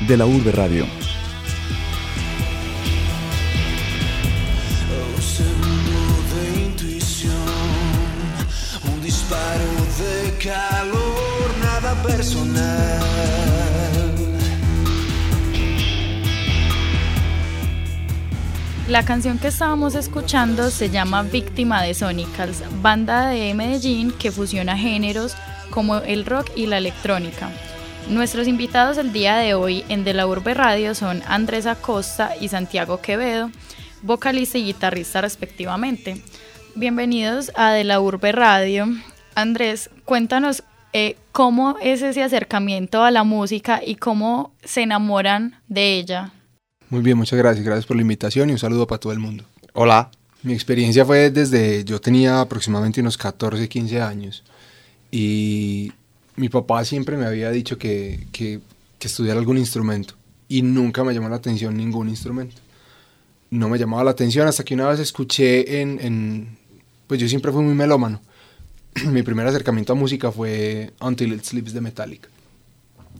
de la Urbe Radio. un disparo de calor, nada personal. La canción que estábamos escuchando se llama Víctima de Sonicals, banda de Medellín que fusiona géneros como el rock y la electrónica. Nuestros invitados el día de hoy en De la Urbe Radio son Andrés Acosta y Santiago Quevedo, vocalista y guitarrista respectivamente. Bienvenidos a De la Urbe Radio. Andrés, cuéntanos eh, cómo es ese acercamiento a la música y cómo se enamoran de ella. Muy bien, muchas gracias. Gracias por la invitación y un saludo para todo el mundo. Hola. Mi experiencia fue desde, yo tenía aproximadamente unos 14, 15 años y mi papá siempre me había dicho que, que, que estudiara algún instrumento y nunca me llamó la atención ningún instrumento. No me llamaba la atención hasta que una vez escuché en, pues yo siempre fui muy melómano. mi primer acercamiento a música fue Until It Sleeps de Metallica.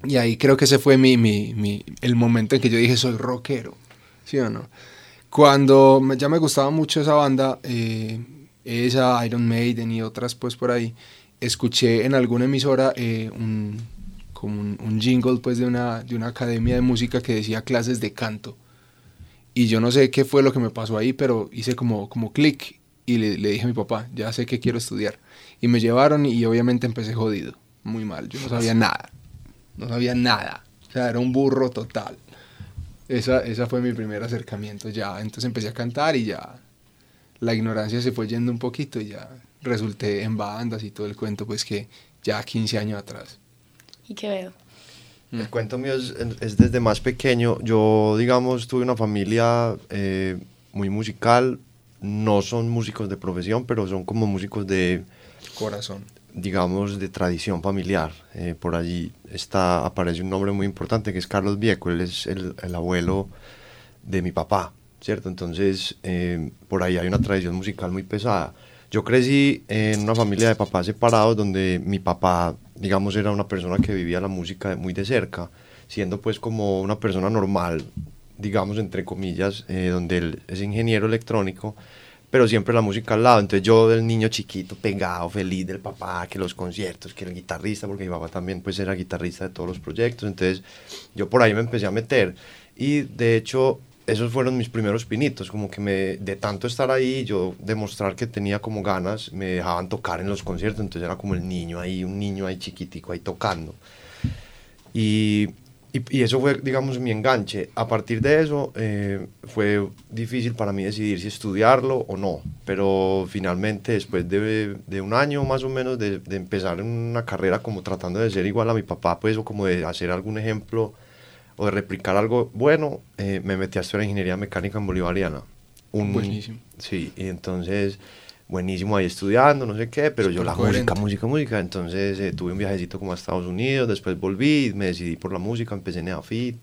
Y ahí creo que ese fue mi, mi, mi, el momento en que yo dije soy rockero, ¿sí o no? Cuando ya me gustaba mucho esa banda, eh, esa, Iron Maiden y otras pues por ahí, escuché en alguna emisora eh, un, como un, jingle pues de una, de una academia de música que decía clases de canto. Y yo no sé qué fue lo que me pasó ahí, pero hice como, como clic y le, le, dije a mi papá, ya sé que quiero estudiar. Y me llevaron y obviamente empecé jodido, muy mal, yo no sabía nada, no sabía nada, o sea, era un burro total. Esa, esa fue mi primer acercamiento ya, entonces empecé a cantar y ya la ignorancia se fue yendo un poquito y ya resulté en bandas y todo el cuento, pues que ya 15 años atrás. ¿Y qué veo? El cuento mío es, es, desde más pequeño. Yo, digamos, tuve una familia eh, muy musical. No son músicos de profesión, pero son como músicos de... Corazón. Digamos, de tradición familiar. Eh, por allí está, aparece un nombre muy importante que es Carlos Vieco. Él es el, el abuelo de mi papá, ¿cierto? Entonces, eh, por ahí hay una tradición musical muy pesada. Yo crecí en una familia de papás separados donde mi papá, digamos, era una persona que vivía la música muy de cerca, siendo pues como una persona normal, digamos, entre comillas, eh, donde él es ingeniero electrónico, pero siempre la música al lado. Entonces yo del niño chiquito, pegado, feliz del papá, que los conciertos, que el guitarrista, porque mi papá también pues era guitarrista de todos los proyectos, entonces yo por ahí me empecé a meter. Y de hecho esos fueron mis primeros pinitos, como que me, de tanto estar ahí, yo demostrar que tenía como ganas, me dejaban tocar en los conciertos, entonces era como el niño ahí, un niño ahí chiquitico ahí tocando. Y, y, y eso fue, digamos, mi enganche. A partir de eso eh, fue difícil para mí decidir si estudiarlo o no, pero finalmente después de, de un año más o menos de, de empezar una carrera como tratando de ser igual a mi papá, pues, o como de hacer algún ejemplo o de replicar algo bueno, eh, me metí a estudiar ingeniería mecánica en Bolivariana. Un, Buenísimo. Sí, y entonces, buenísimo ahí estudiando, no sé qué, pero yo la música, música, música. Entonces eh, tuve un viajecito como a Estados Unidos, después volví, me decidí por la música, empecé en EAFIT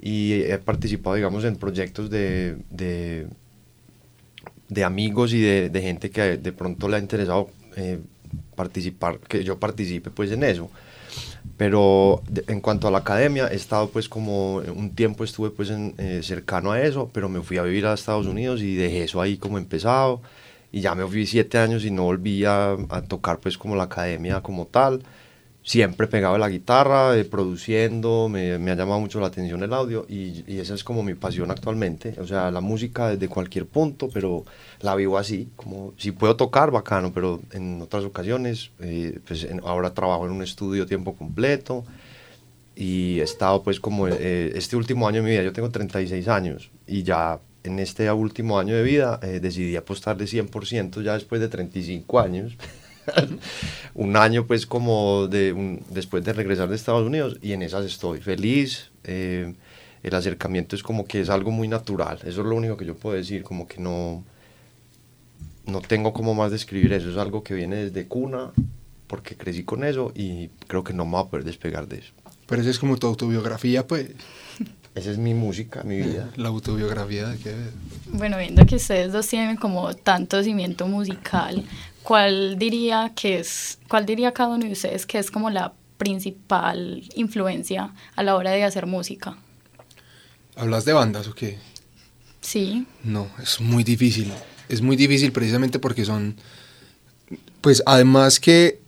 y he participado, digamos, en proyectos de, de, de amigos y de, de, gente que de pronto le ha interesado eh, participar, que yo participe pues en eso pero en cuanto a la academia he estado pues como un tiempo estuve pues en, eh, cercano a eso pero me fui a vivir a Estados Unidos y dejé eso ahí como empezado. Y ya me fui siete años y no volví a tocar pues como la academia como tal siempre pegado a la guitarra, eh, produciendo, me, me, ha llamado mucho la atención el audio y, y, esa es como mi pasión actualmente, o sea, la música desde cualquier punto, pero la vivo así, como si puedo tocar, bacano, pero en otras ocasiones, eh, pues en, ahora trabajo en un estudio tiempo completo y he estado pues como eh, este último año de mi vida, yo tengo 36 años y ya en este último año de vida eh, decidí apostar de 100% ya después de 35 años. un año pues como de un, después de regresar de Estados Unidos y en esas estoy feliz. Eh, el acercamiento es como que es algo muy natural, eso es lo único que yo puedo decir, como que no, no tengo como más describir eso, es algo que viene desde cuna, porque crecí con eso y creo que no me voy a poder despegar de eso. Pero esa es como tu autobiografía, pues. Esa es mi música, mi vida. La autobiografía de qué Bueno, viendo que ustedes dos tienen como tanto cimiento musical, ¿cuál diría que es, cuál diría cada uno de ustedes que es como la principal influencia a la hora de hacer música? ¿Hablas de bandas o qué? Sí. No, es muy difícil. Es muy difícil precisamente porque son, pues además que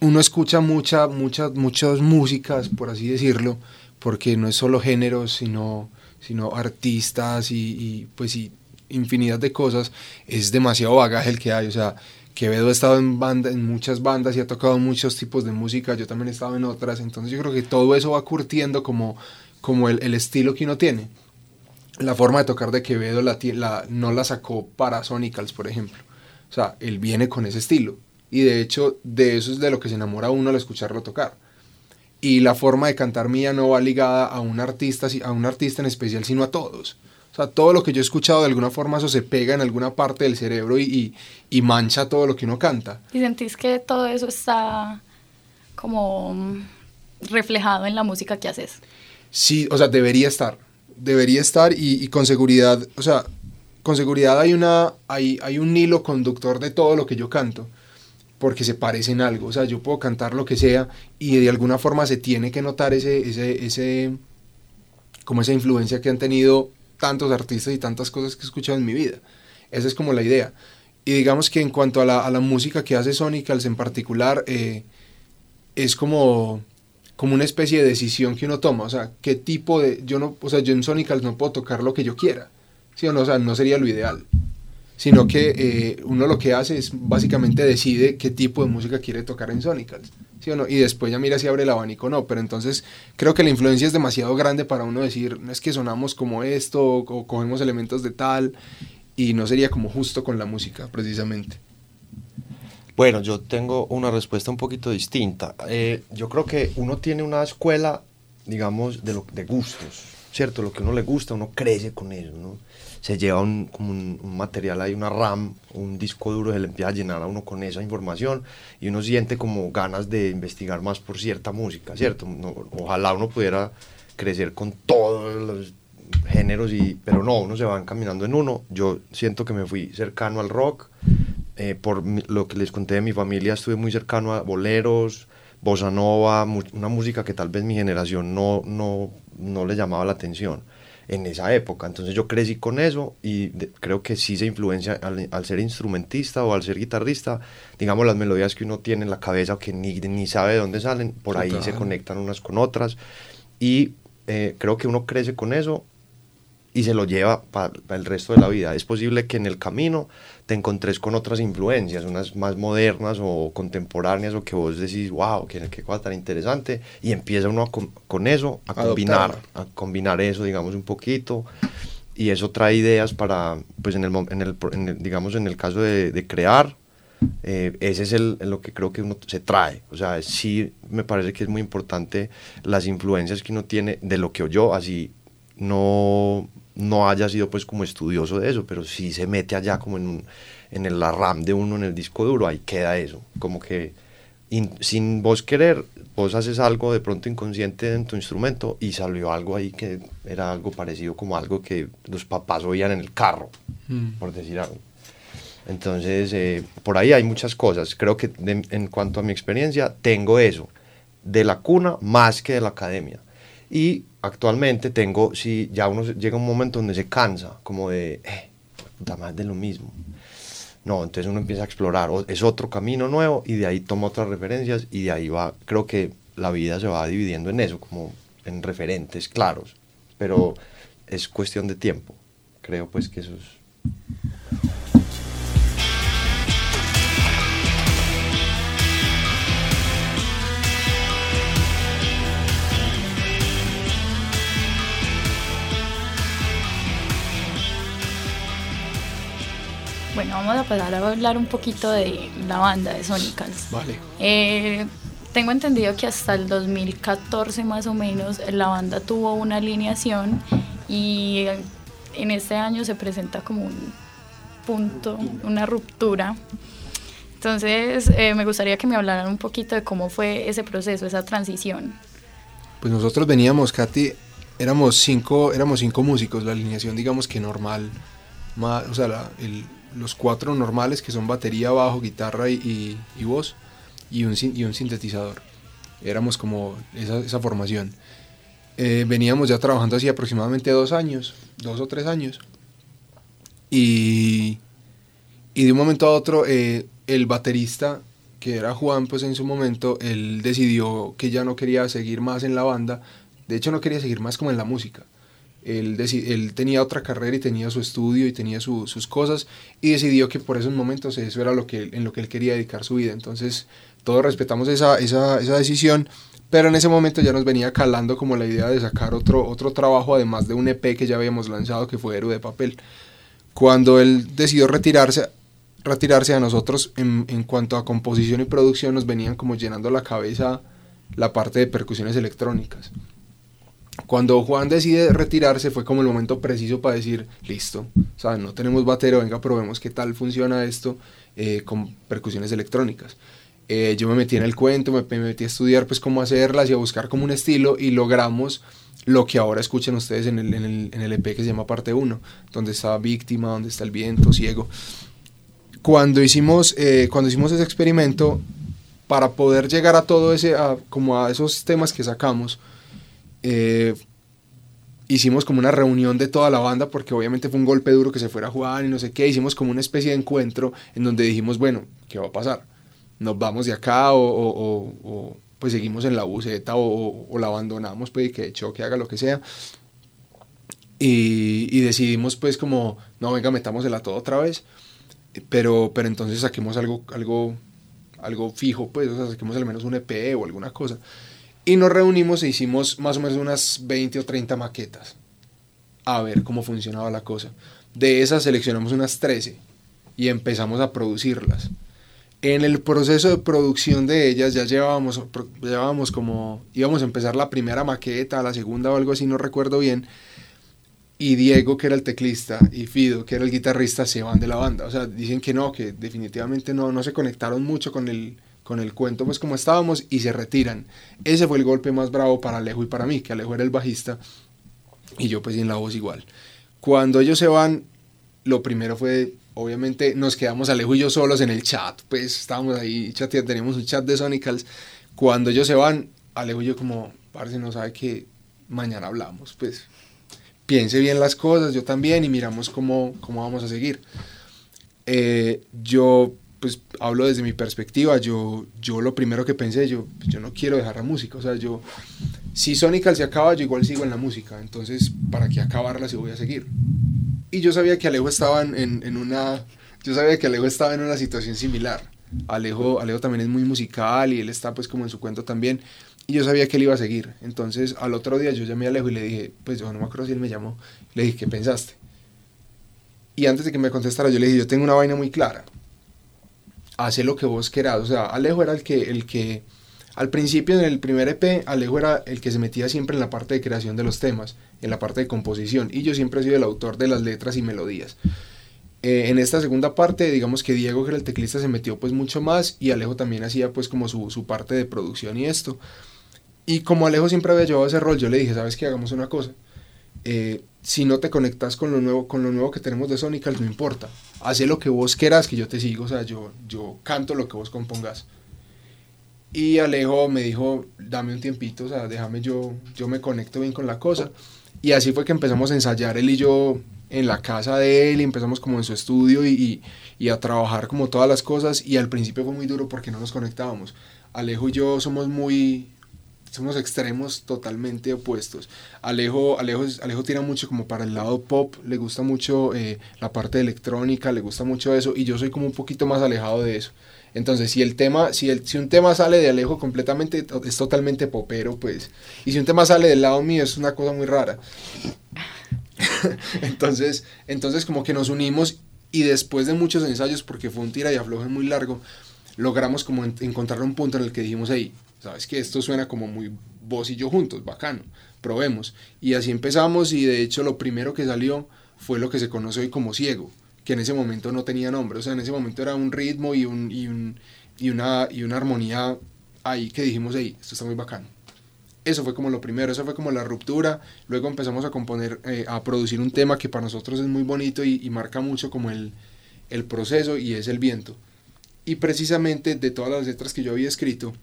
uno escucha mucha, muchas, muchas músicas, por así decirlo, porque no es solo géneros, sino, sino artistas y, y pues y infinidad de cosas, es demasiado bagaje el que hay, o sea, Quevedo ha estado en, banda, en muchas bandas y ha tocado muchos tipos de música, yo también he estado en otras, entonces yo creo que todo eso va curtiendo como, como el, el estilo que uno tiene. La forma de tocar de Quevedo la, la, no la sacó para Sonicals, por ejemplo. O sea, él viene con ese estilo. Y de hecho, de eso es de lo que se enamora uno al escucharlo tocar. Y la forma de cantar mía no va ligada a un artista, a un artista en especial, sino a todos sea, todo lo que yo he escuchado de alguna forma eso se pega en alguna parte del cerebro y, y, mancha todo lo que uno canta. ¿Y sentís que todo eso está como reflejado en la música que haces? Sí, o sea, debería estar. Debería estar y, y con seguridad, o sea, con seguridad hay, una, hay, hay un hilo conductor de todo lo que yo canto porque se parece en algo. O sea, yo puedo cantar lo que sea y de alguna forma se tiene que notar ese, ese, ese, como esa influencia que han tenido tantos artistas y tantas cosas que he escuchado en mi vida. Esa es como la idea. Y digamos que en cuanto a la, a la música que hace Sonicals en particular, eh, es como, como una especie de decisión que uno toma. O sea, qué tipo de... Yo, no, o sea, yo en Sonicals no puedo tocar lo que yo quiera. ¿sí o no? O sea, no sería lo ideal sino que eh, uno lo que hace es básicamente decide qué tipo de música quiere tocar en Sonicals, ¿sí o no? Y después ya mira si abre el abanico o no, pero entonces creo que la influencia es demasiado grande para uno decir, no es que sonamos como esto, o, cogemos elementos de tal, y no sería como justo con la música, precisamente. Bueno, yo tengo una respuesta un poquito distinta. Eh, yo creo que uno tiene una escuela, digamos, de, lo, de gustos, ¿cierto? Lo que uno le gusta, uno crece con eso, ¿no? Se lleva un, como un, material ahí, una RAM, un disco duro, se le empieza a llenar a uno con esa información y uno siente como ganas de investigar más por cierta música, ¿cierto? ojalá uno pudiera crecer con todos los géneros, y, pero no, uno se va encaminando en uno. Yo siento que me fui cercano al rock, eh, por lo que les conté de mi familia, estuve muy cercano a boleros, bossa nova, una música que tal vez mi generación no, no, no le llamaba la atención en esa época. Entonces yo crecí con eso y creo que sí se influencia al, ser instrumentista o al ser guitarrista, digamos las melodías que uno tiene en la cabeza que ni, ni sabe de dónde salen, por ahí se conectan unas con otras y eh, creo que uno crece con eso y se lo lleva para el resto de la vida. Es posible que en el camino te encontres con otras influencias, unas más modernas o contemporáneas, o que vos decís, wow, qué, qué cosa tan interesante, y empieza uno con eso a combinar, a combinar eso, digamos, un poquito, y eso trae ideas para, pues en el, en el, digamos, en el caso de, crear, eh, ese es el, lo que creo que uno se trae. O sea, sí me parece que es muy importante las influencias que uno tiene de lo que oyó, así no, no haya sido pues como estudioso de eso, pero sí se mete allá como en, un, en la RAM de uno en el disco duro, ahí queda eso, como que sin vos querer, vos haces algo de pronto inconsciente en tu instrumento y salió algo ahí que era algo parecido como algo que los papás oían en el carro, mm. por decir algo. Entonces, eh, por ahí hay muchas cosas. Creo que en cuanto a mi experiencia, tengo eso, de la cuna más que de la academia. Y actualmente tengo, si ya uno llega un momento donde se cansa, como de, eh, puta más de lo mismo. No, entonces uno empieza a explorar, es otro camino nuevo y de ahí toma otras referencias y de ahí va, creo que la vida se va dividiendo en eso, como en referentes claros, pero es cuestión de tiempo. Creo pues que eso es Bueno, vamos a pasar a hablar un poquito de la banda de Sonicals. Vale. Eh, tengo entendido que hasta el 2014 más o menos la banda tuvo una alineación y en este año se presenta como un punto, una ruptura. Entonces eh, me gustaría que me hablaran un poquito de cómo fue ese proceso, esa transición. Pues nosotros veníamos, Katy, éramos cinco, éramos cinco músicos, la alineación digamos que normal, más, o sea, la, el, los cuatro normales que son batería, bajo, guitarra y, y, voz y un, y un sintetizador. éramos como esa, esa formación. Eh, veníamos ya trabajando así aproximadamente dos años, dos o tres años. Y, y de un momento a otro, eh, el baterista, que era Juan, pues en su momento, él decidió que ya no quería seguir más en la banda. De hecho, no quería seguir más como en la música. Él, tenía otra carrera y tenía su estudio y tenía sus cosas y decidió que por esos momentos eso era lo que, en lo que él quería dedicar su vida. Entonces, todos respetamos esa, esa, esa decisión pero en ese momento ya nos venía calando como la idea de sacar otro, otro trabajo, además de un EP que ya habíamos lanzado, que fue Héroe de Papel. Cuando él decidió retirarse, retirarse a nosotros en, en, cuanto a composición y producción, nos venían como llenando la cabeza la parte de percusiones electrónicas. Cuando Juan decide retirarse fue como el momento preciso para decir, listo, o sea, no tenemos batero, venga, probemos qué tal funciona esto eh, con percusiones electrónicas. Eh, yo me metí en el cuento, me, metí a estudiar pues cómo hacerlas y a buscar como un estilo y logramos lo que ahora escuchan ustedes en el, en el, en el EP que se llama parte 1, donde está Víctima, donde está el viento, ciego. Cuando hicimos, eh, cuando hicimos ese experimento, para poder llegar a todo ese, como a esos temas que sacamos, eh, hicimos como una reunión de toda la banda, porque obviamente fue un golpe duro que se fuera a jugar y no sé qué, hicimos como una especie de encuentro en donde dijimos, bueno, ¿qué va a pasar? nos vamos de acá o, pues seguimos en la buceta o, la abandonamos pues y que choque haga lo que sea. Y, decidimos pues como, no, venga, metámosela todo otra vez, pero, pero entonces saquemos algo, algo, algo fijo, pues, o sea, saquemos al menos un EP o alguna cosa. Y nos reunimos e hicimos más o menos unas 20 o 30 maquetas a ver cómo funcionaba la cosa. De esas seleccionamos unas 13 y empezamos a producirlas. En el proceso de producción de ellas ya llevábamos, llevábamos como, íbamos a empezar la primera maqueta, la segunda o algo así, no recuerdo bien, y Diego, que era el teclista, y Fido, que era el guitarrista, se van de la banda. O sea, dicen que no, que definitivamente no, no se conectaron mucho con el, con el cuento, pues como estábamos, y se retiran. Ese fue el golpe más bravo para Alejo y para mí, que Alejo era el bajista, y yo pues en la voz igual. Cuando ellos se van, lo primero fue obviamente nos quedamos Alejo y yo solos en el chat, pues estábamos ahí chateando, teníamos un chat de Sonicals. Cuando ellos se van, Alejo y yo como, parce, no sabe que mañana hablamos, pues piense bien las cosas, yo también, y miramos cómo, cómo vamos a seguir. Eh, yo, pues hablo desde mi perspectiva, yo, yo lo primero que pensé, yo, yo no quiero dejar la música, o sea, yo, si Sonical se acaba, yo igual sigo en la música, entonces, ¿para qué acabarla si voy a seguir? Y yo sabía que Alejo estaba en, en, una, yo sabía que Alejo estaba en una situación similar. Alejo, Alejo también es muy musical y él está pues como en su cuento también. Y yo sabía que él iba a seguir. Entonces al otro día yo llamé a Alejo y le dije, pues yo no me acuerdo si él me llamó. Le dije, ¿qué pensaste? Y antes de que me contestara yo le dije, yo tengo una vaina muy clara. Hace lo que vos querás. O sea, Alejo era el que, el que al principio en el primer EP, Alejo era el que se metía siempre en la parte de creación de los temas, en la parte de composición, y yo siempre he sido el autor de las letras y melodías. Eh, en esta segunda parte, digamos que Diego, que era el teclista, se metió pues mucho más y Alejo también hacía pues como su, parte de producción y esto. Y como Alejo siempre había llevado ese rol, yo le dije, ¿sabes qué? Hagamos una cosa. Eh, si no te conectas con lo nuevo, con lo nuevo que tenemos de Sonical, no importa. Haz lo que vos quieras, que yo te sigo, o sea, yo, yo canto lo que vos compongas. Y Alejo me dijo, dame un tiempito, o sea, déjame yo, yo me conecto bien con la cosa. Y así fue que empezamos a ensayar él y yo en la casa de él y empezamos como en su estudio y, y, a trabajar como todas las cosas. Y al principio fue muy duro porque no nos conectábamos. Alejo y yo somos muy, somos extremos totalmente opuestos. Alejo, Alejo, Alejo tira mucho como para el lado pop, le gusta mucho eh, la parte electrónica, le gusta mucho eso y yo soy como un poquito más alejado de eso. Entonces, si el tema, si, el, si un tema sale de Alejo completamente, es totalmente popero, pues. Y si un tema sale del lado mío, es una cosa muy rara. entonces, entonces, como que nos unimos y después de muchos ensayos, porque fue un tira y afloje muy largo, logramos como encontrar un punto en el que dijimos, hey, sabes que esto suena como muy vos y yo juntos, bacano, probemos. Y así empezamos y de hecho lo primero que salió fue lo que se conoce hoy como ciego que en ese momento no tenía nombre, o sea, en ese momento era un ritmo y, un, y, un, y, una, y una armonía ahí que dijimos, hey, esto está muy bacano. Eso fue como lo primero, eso fue como la ruptura, luego empezamos a componer, eh, a producir un tema que para nosotros es muy bonito y, y marca mucho como el, el proceso y es el viento. Y precisamente de todas las letras que yo había escrito,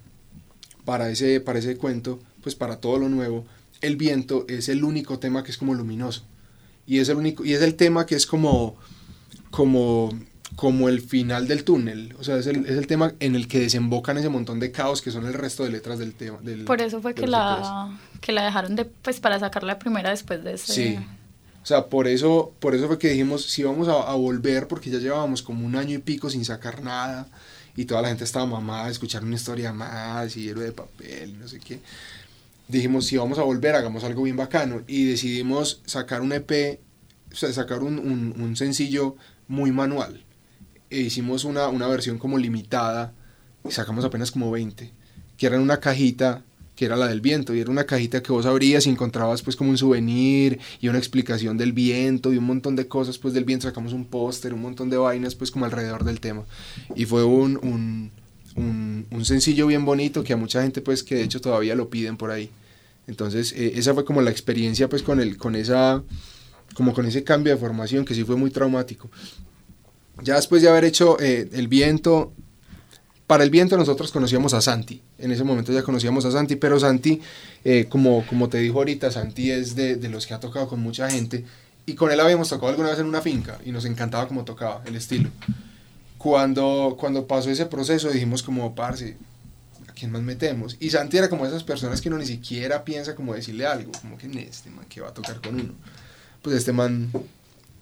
para ese, para ese cuento, pues para todo lo nuevo, el viento es el único tema que es como luminoso. Y es el único, y es el tema que es como, como, como el final del túnel. O sea, es el, es el tema en el que desembocan ese montón de caos que son el resto de letras del tema. Del, Por eso fue que la, que la dejaron de, pues para sacar la primera después de ese... Sí. O sea, por eso, por eso fue que dijimos, si vamos a, a, volver, porque ya llevábamos como un año y pico sin sacar nada, y toda la gente estaba mamada de escuchar una historia más, y héroe de papel, no sé qué. Dijimos, si vamos a volver, hagamos algo bien bacano, y decidimos sacar un EP, o sea, sacar un, un, un sencillo muy manual. E hicimos una, una versión como limitada, y sacamos apenas como 20, que era en una cajita que era la del viento, y era una cajita que vos abrías y encontrabas pues como un souvenir y una explicación del viento y un montón de cosas pues del viento, sacamos un póster, un montón de vainas pues como alrededor del tema. Y fue un, un, un, un, sencillo bien bonito que a mucha gente pues que de hecho todavía lo piden por ahí. Entonces eh, esa fue como la experiencia pues con, el, con, esa, como con ese cambio de formación que sí fue muy traumático. Ya después de haber hecho eh, el viento, para el viento nosotros conocíamos a Santi, en ese momento ya conocíamos a Santi, pero Santi, eh, como, como te dijo ahorita, Santi es de, de, los que ha tocado con mucha gente y con él habíamos tocado alguna vez en una finca y nos encantaba cómo tocaba, el estilo. Cuando, cuando pasó ese proceso dijimos como, parce, ¿a quién más metemos? Y Santi era como esas personas que uno ni siquiera piensa como decirle algo, como que este man que va a tocar con uno. Pues este man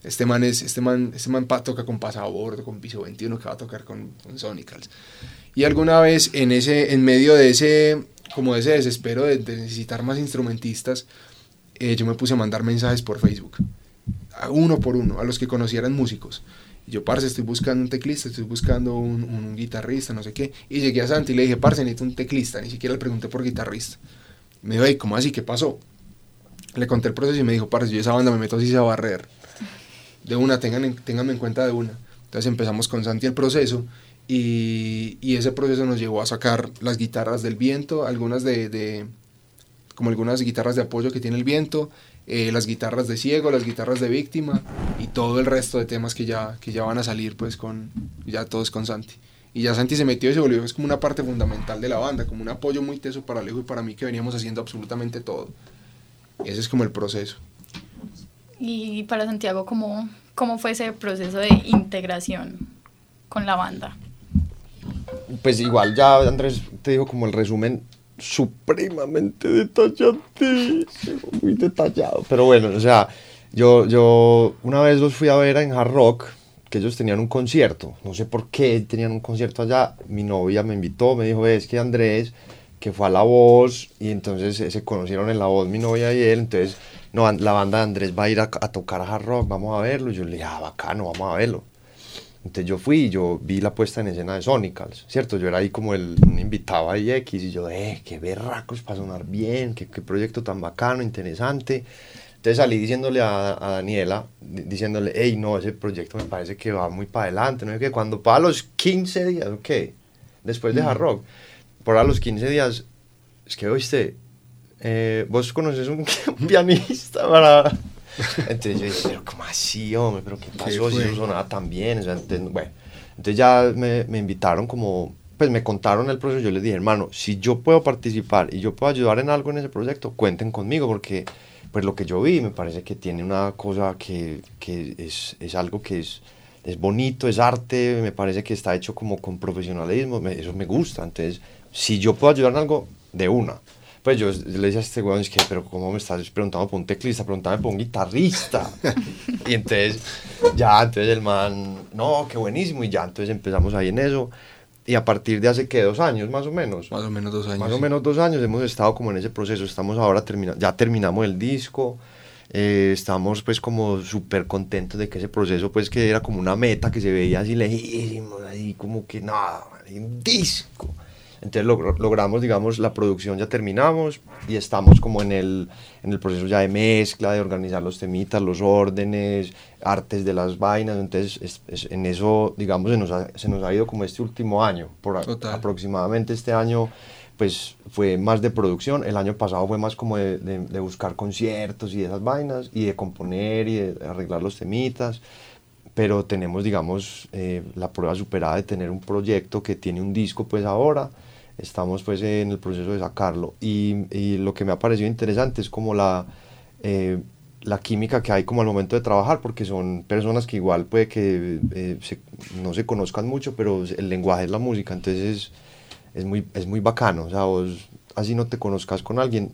este man, es, este man, este man toca con Pasabordo, con Piso 21, que va a tocar con, con Sonicals. Y alguna vez en, ese, en medio de ese, como de ese desespero de, necesitar más instrumentistas, eh, yo me puse a mandar mensajes por Facebook, a uno por uno, a los que conocieran músicos. Y yo, parce, estoy buscando un teclista, estoy buscando un, guitarrista, no sé qué. Y llegué a Santi y le dije, parce, necesito un teclista. Ni siquiera le pregunté por guitarrista. Me dijo, hey, ¿cómo así? ¿Qué pasó? Le conté el proceso y me dijo, parce, yo esa banda me meto así a barrer de una, tengan en, en cuenta de una. Entonces empezamos con Santi el proceso y, ese proceso nos llevó a sacar las guitarras del viento, algunas de, de como algunas guitarras de apoyo que tiene el viento, eh, las guitarras de ciego, las guitarras de víctima y todo el resto de temas que ya, que ya van a salir pues con, ya todos con Santi. Y ya Santi se metió y se volvió es como una parte fundamental de la banda, como un apoyo muy teso para Alejo y para mí que veníamos haciendo absolutamente todo. Ese es como el proceso. Y para Santiago, ¿cómo, ¿cómo fue ese proceso de integración con la banda? Pues igual ya Andrés te dijo como el resumen supremamente detalladísimo, muy detallado. Pero bueno, o sea, yo, yo una vez los fui a ver en Hard Rock, que ellos tenían un concierto, no sé por qué tenían un concierto allá, mi novia me invitó, me dijo, es que Andrés, que fue a La Voz, y entonces se conocieron en La Voz mi novia y él, entonces no, la banda de Andrés va a ir a, a, tocar a hard rock, vamos a verlo. Yo le dije, ah, bacano, vamos a verlo. Entonces yo fui y yo vi la puesta en escena de Sonicals, ¿cierto? Yo era ahí como el invitado ahí X y yo, eh, qué berracos para sonar bien, qué, qué proyecto tan bacano, interesante. Entonces salí diciéndole a, a Daniela, diciéndole, hey, no, ese proyecto me parece que va muy para adelante, no sé qué, cuando para los 15 días, ok, después de Hard Rock, por a los 15 días, es que, oíste, eh, vos conoces un, un pianista para... Entonces yo dije, pero ¿cómo así, hombre? ¿Pero qué pasó? ¿Qué si eso sonaba tan bien. O sea, entonces, bueno, entonces ya me, me, invitaron como, pues me contaron el proceso. Yo les dije, hermano, si yo puedo participar y yo puedo ayudar en algo en ese proyecto, cuenten conmigo porque pues lo que yo vi me parece que tiene una cosa que, que es, es algo que es, es bonito, es arte, me parece que está hecho como con profesionalismo, me, eso me gusta. Entonces, si yo puedo ayudar en algo, de una. Pues yo, yo le decía a este weón, es que, pero ¿cómo me estás preguntando por un teclista? Preguntame por un guitarrista. y entonces, ya, entonces el man, no, qué buenísimo. Y ya, entonces empezamos ahí en eso. Y a partir de hace, ¿qué? ¿Dos años más o menos? Más o menos dos años. Más o menos dos años hemos estado como en ese proceso. Estamos ahora, termina ya terminamos el disco. Eh, estamos pues como súper contentos de que ese proceso pues que era como una meta que se veía así lejísimo, ahí como que nada, un disco. Entonces log logramos, digamos, la producción ya terminamos y estamos como en el, en el proceso ya de mezcla, de organizar los temitas, los órdenes, artes de las vainas. Entonces es, es, en eso, digamos, se nos, ha, se nos ha ido como este último año. Por Total. aproximadamente este año pues fue más de producción, el año pasado fue más como de, de, de buscar conciertos y esas vainas y de componer y de arreglar los temitas pero tenemos, digamos, eh, la prueba superada de tener un proyecto que tiene un disco pues ahora, estamos pues en el proceso de sacarlo. Y, y lo que me ha parecido interesante es como la, eh, la química que hay como al momento de trabajar, porque son personas que igual puede que eh, no se conozcan mucho, pero el lenguaje es la música, entonces es, es, muy, es muy bacano. O sea, vos así no te conozcas con alguien,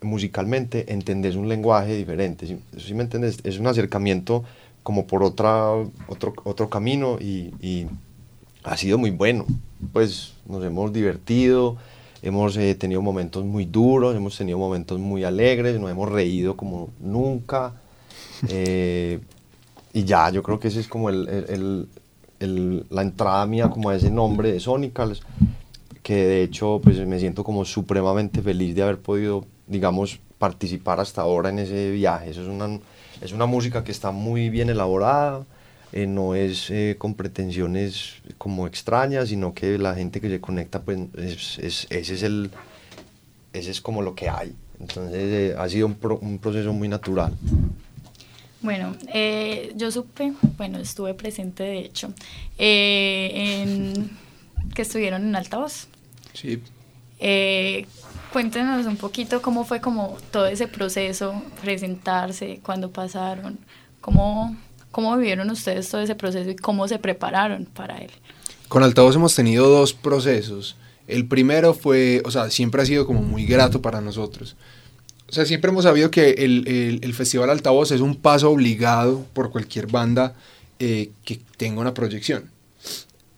musicalmente entendés un lenguaje diferente. ¿sí, me entiendes? Es un acercamiento como por otra, otro, otro camino y, y ha sido muy bueno. Pues nos hemos divertido, hemos eh, tenido momentos muy duros, hemos tenido momentos muy alegres, nos hemos reído como nunca. Eh, y ya, yo creo que ese es como el, el, el, la entrada mía como a ese nombre de Sonicals, que de hecho pues me siento como supremamente feliz de haber podido, digamos, participar hasta ahora en ese viaje. Eso es una, es una música que está muy bien elaborada, eh, no es eh, con pretensiones como extrañas, sino que la gente que se conecta, pues es, es, ese es el, ese es como lo que hay. Entonces eh, ha sido un, un, proceso muy natural. Bueno, yo supe, bueno, estuve presente de hecho, en, que estuvieron en altavoz. Sí. cuéntenos un poquito cómo fue como todo ese proceso, presentarse, cuándo pasaron, cómo, ¿Cómo vivieron ustedes todo ese proceso y cómo se prepararon para él? Con Altavoz hemos tenido dos procesos. El primero fue, o sea, siempre ha sido como muy grato para nosotros. O sea, siempre hemos sabido que el, el, Festival Altavoz es un paso obligado por cualquier banda eh, que tenga una proyección.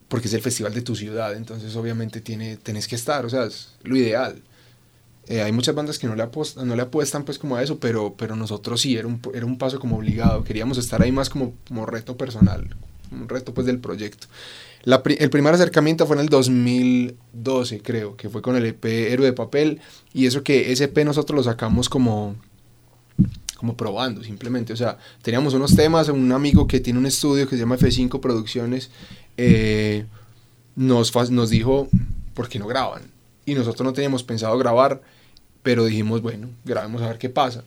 Porque es el festival de tu ciudad, entonces obviamente tiene, tenés que estar, o sea, es lo ideal. Eh, hay muchas bandas que no le, apuestan, pues como a eso, pero, pero nosotros sí, era un, paso como obligado, queríamos estar ahí más como, reto personal, un reto pues del proyecto. El primer acercamiento fue en el 2012 creo, que fue con el EP Héroe de Papel, y eso que ese EP nosotros lo sacamos como, como probando simplemente, o sea, teníamos unos temas, un amigo que tiene un estudio que se llama F5 Producciones, eh, nos, nos dijo, ¿por qué no graban? Y nosotros no teníamos pensado grabar, pero dijimos, bueno, grabemos a ver qué pasa.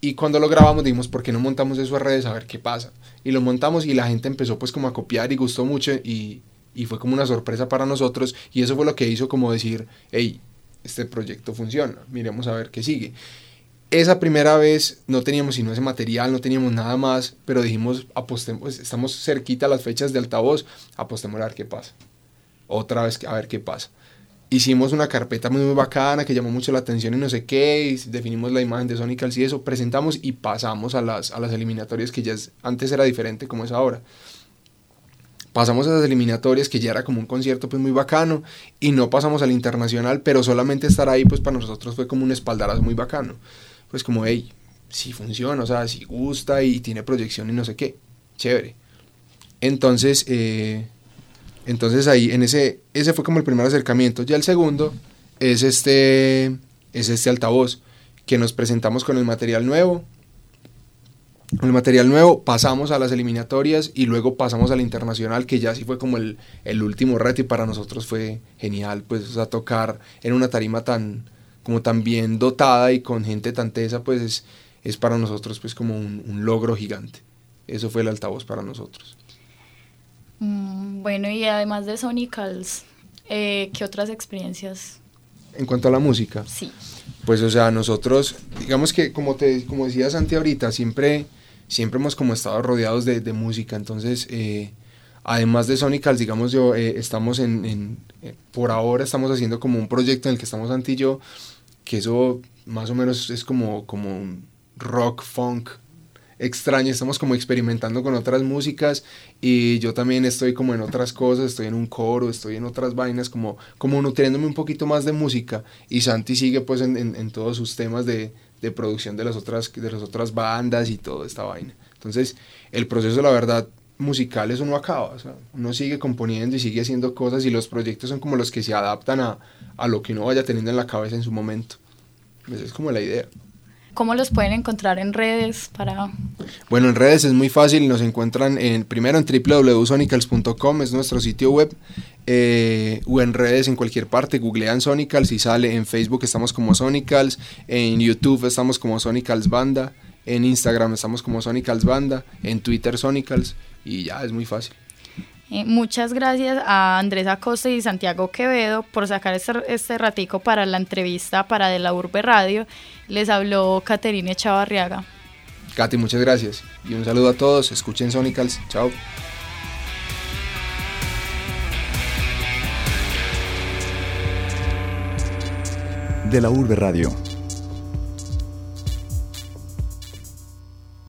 Y cuando lo grabamos dijimos, ¿por qué no montamos eso a redes a ver qué pasa? Y lo montamos y la gente empezó pues como a copiar y gustó mucho y, y fue como una sorpresa para nosotros y eso fue lo que hizo como decir, hey, este proyecto funciona, miremos a ver qué sigue. Esa primera vez no teníamos sino ese material, no teníamos nada más, pero dijimos, apostemos, estamos cerquita a las fechas de altavoz, apostemos a ver qué pasa. Otra vez a ver qué pasa hicimos una carpeta muy, muy bacana que llamó mucho la atención y no sé qué, y definimos la imagen de Sonicals y eso, presentamos y pasamos a las, a las eliminatorias que ya antes era diferente como es ahora. Pasamos a las eliminatorias que ya era como un concierto pues muy bacano y no pasamos al internacional, pero solamente estar ahí pues para nosotros fue como un espaldarazo muy bacano. Pues como, hey, si funciona, o sea, si gusta y tiene proyección y no sé qué, chévere. Entonces, eh, entonces ahí, en ese, ese fue como el primer acercamiento. Ya el segundo es este, es este altavoz, que nos presentamos con el material nuevo. Con el material nuevo pasamos a las eliminatorias y luego pasamos al internacional, que ya sí fue como el, el último reto y para nosotros fue genial, pues, o tocar en una tarima tan, como tan bien dotada y con gente tan tesa, pues es, es para nosotros pues como un, un logro gigante. Eso fue el altavoz para nosotros. Mm, bueno, y además de Sonicals, eh, ¿qué otras experiencias? En cuanto a la música. Sí. Pues, o sea, nosotros, digamos que, como, te, como decía Santi ahorita, siempre, siempre hemos como estado rodeados de, de música. Entonces, eh, además de Sonicals, digamos, yo, eh, estamos en, en por ahora estamos haciendo como un proyecto en el que estamos Santi y yo, que eso más o menos es como, como un rock, funk, extraña, estamos como experimentando con otras músicas y yo también estoy como en otras cosas, estoy en un coro, estoy en otras vainas, como, como nutriéndome un poquito más de música y Santi sigue pues en, todos sus temas de, de, producción de las, otras, de las otras bandas y toda esta vaina. Entonces el proceso la verdad musical eso no acaba, o uno sigue componiendo y sigue haciendo cosas y los proyectos son como los que se adaptan a, a lo que uno vaya teniendo en la cabeza en su momento. Esa es como la idea. ¿Cómo los pueden encontrar en redes para...? Bueno, en redes es muy fácil, nos encuentran en, primero en www.sonicals.com, es nuestro sitio web, eh, o en redes en cualquier parte, googlean Sonicals y sale, en Facebook estamos como Sonicals, en YouTube estamos como Sonicals Banda, en Instagram estamos como Sonicals Banda, en Twitter Sonicals, y ya, es muy fácil. Eh, muchas gracias a Andrés Acosta y Santiago Quevedo por sacar este, este ratico para la entrevista para De la Urbe Radio. Les habló Caterine Chavarriaga. Katy, muchas gracias. Y un saludo a todos. Escuchen Sonicals. Chao. De la Urbe Radio